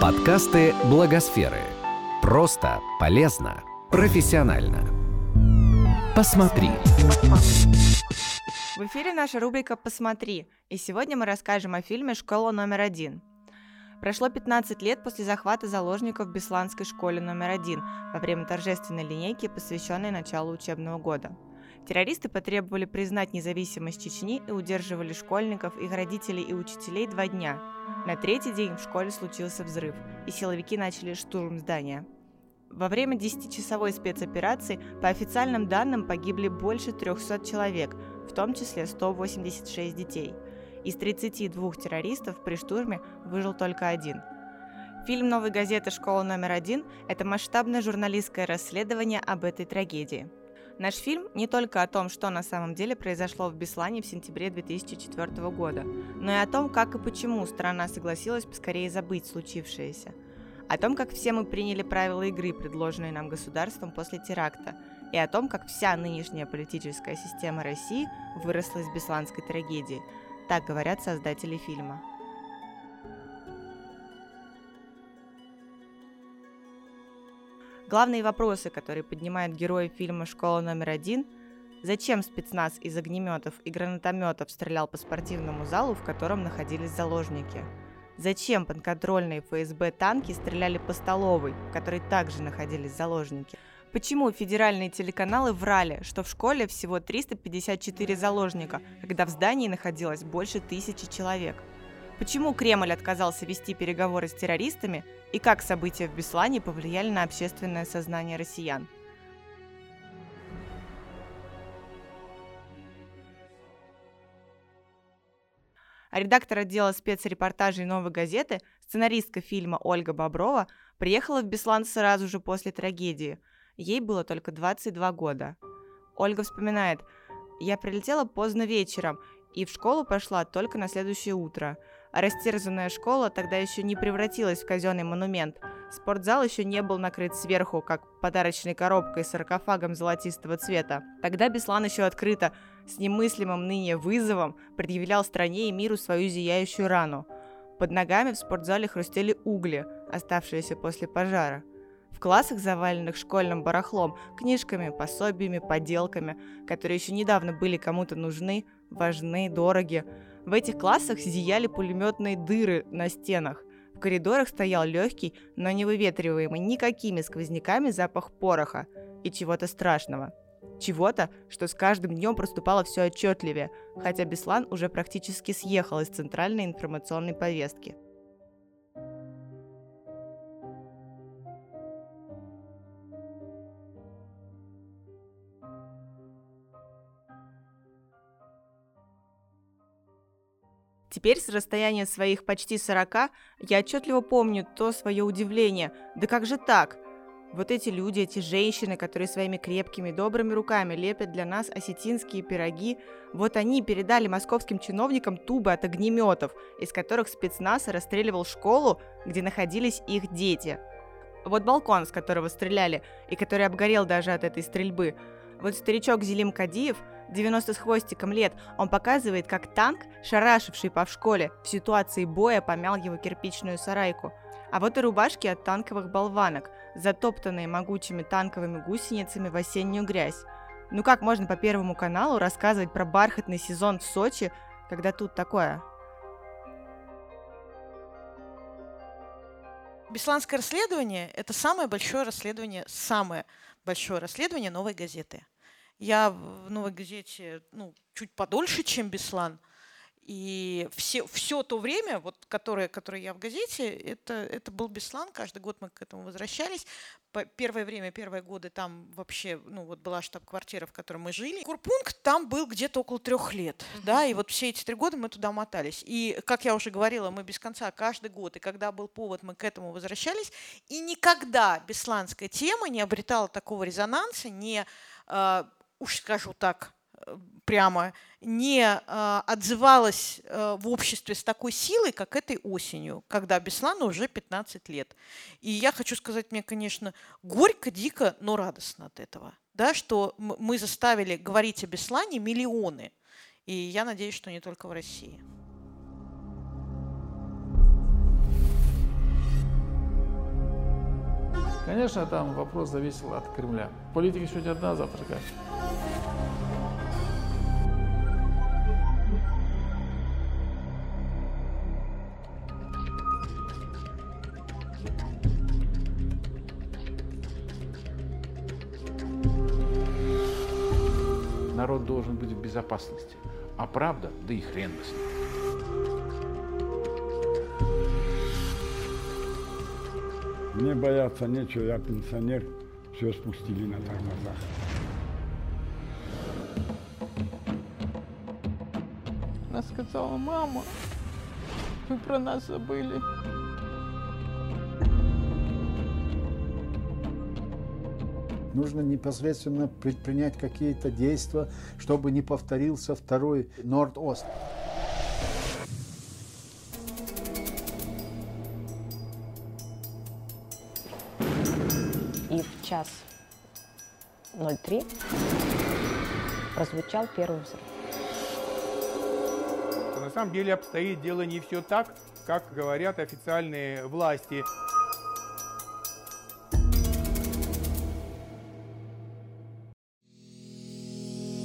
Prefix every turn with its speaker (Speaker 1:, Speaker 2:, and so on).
Speaker 1: Подкасты Благосферы. Просто, полезно, профессионально. Посмотри.
Speaker 2: В эфире наша рубрика «Посмотри», и сегодня мы расскажем о фильме «Школа номер один». Прошло 15 лет после захвата заложников в Бесланской школе номер один во время торжественной линейки, посвященной началу учебного года. Террористы потребовали признать независимость Чечни и удерживали школьников, их родителей и учителей два дня. На третий день в школе случился взрыв, и силовики начали штурм здания. Во время 10-часовой спецоперации, по официальным данным, погибли больше 300 человек, в том числе 186 детей. Из 32 террористов при штурме выжил только один. Фильм новой газеты «Школа номер один» – это масштабное журналистское расследование об этой трагедии. Наш фильм не только о том, что на самом деле произошло в Беслане в сентябре 2004 года, но и о том, как и почему страна согласилась поскорее забыть случившееся. О том, как все мы приняли правила игры, предложенные нам государством после теракта, и о том, как вся нынешняя политическая система России выросла из бесланской трагедии. Так говорят создатели фильма. Главные вопросы, которые поднимают герои фильма «Школа номер один» – зачем спецназ из огнеметов и гранатометов стрелял по спортивному залу, в котором находились заложники? Зачем подконтрольные ФСБ танки стреляли по столовой, в которой также находились заложники? Почему федеральные телеканалы врали, что в школе всего 354 заложника, когда в здании находилось больше тысячи человек? Почему Кремль отказался вести переговоры с террористами и как события в Беслане повлияли на общественное сознание россиян? А редактор отдела спецрепортажей «Новой газеты», сценаристка фильма Ольга Боброва, приехала в Беслан сразу же после трагедии – Ей было только 22 года. Ольга вспоминает, «Я прилетела поздно вечером и в школу пошла только на следующее утро. Растерзанная школа тогда еще не превратилась в казенный монумент. Спортзал еще не был накрыт сверху, как подарочной коробкой с саркофагом золотистого цвета. Тогда Беслан еще открыто, с немыслимым ныне вызовом, предъявлял стране и миру свою зияющую рану. Под ногами в спортзале хрустели угли, оставшиеся после пожара. В классах, заваленных школьным барахлом, книжками, пособиями, поделками, которые еще недавно были кому-то нужны, важны, дороги. В этих классах зияли пулеметные дыры на стенах. В коридорах стоял легкий, но не выветриваемый никакими сквозняками запах пороха и чего-то страшного. Чего-то, что с каждым днем проступало все отчетливее, хотя Беслан уже практически съехал из центральной информационной повестки. Теперь с расстояния своих почти 40 я отчетливо помню то свое удивление. Да как же так? Вот эти люди, эти женщины, которые своими крепкими, добрыми руками лепят для нас осетинские пироги, вот они передали московским чиновникам тубы от огнеметов, из которых спецназ расстреливал школу, где находились их дети. Вот балкон, с которого стреляли, и который обгорел даже от этой стрельбы. Вот старичок Зелим Кадиев – 90 с хвостиком лет, он показывает, как танк, шарашивший по в школе, в ситуации боя помял его кирпичную сарайку. А вот и рубашки от танковых болванок, затоптанные могучими танковыми гусеницами в осеннюю грязь. Ну как можно по Первому каналу рассказывать про бархатный сезон в Сочи, когда тут такое?
Speaker 3: Бесланское расследование – это самое большое расследование, самое большое расследование новой газеты. Я в «Новой газете» ну, чуть подольше, чем Беслан. И все, все то время, вот, которое, которое я в газете, это, это был Беслан. Каждый год мы к этому возвращались. Первое время, первые годы там вообще ну, вот была штаб-квартира, в которой мы жили. Курпункт там был где-то около трех лет. Uh-huh. Да, и вот все эти три года мы туда мотались. И, как я уже говорила, мы без конца каждый год. И когда был повод, мы к этому возвращались. И никогда бесланская тема не обретала такого резонанса, не а, уж скажу так э, прямо, не э, отзывалась э, в обществе с такой силой, как этой осенью, когда Беслану уже 15 лет. И я хочу сказать, мне, конечно, горько, дико, но радостно от этого, да, что мы заставили говорить о Беслане миллионы. И я надеюсь, что не только в России.
Speaker 4: Конечно, там вопрос зависел от Кремля. Политика сегодня одна, завтра как.
Speaker 5: Народ должен быть в безопасности. А правда, да и хрен бы с ним.
Speaker 6: Мне бояться нечего, я пенсионер, все спустили на тормозах.
Speaker 7: Она сказала, мама, вы про нас забыли.
Speaker 8: Нужно непосредственно предпринять какие-то действия, чтобы не повторился второй Норд-Ост.
Speaker 9: И в час 03 прозвучал первый взрыв.
Speaker 10: На самом деле обстоит дело не все так, как говорят официальные власти.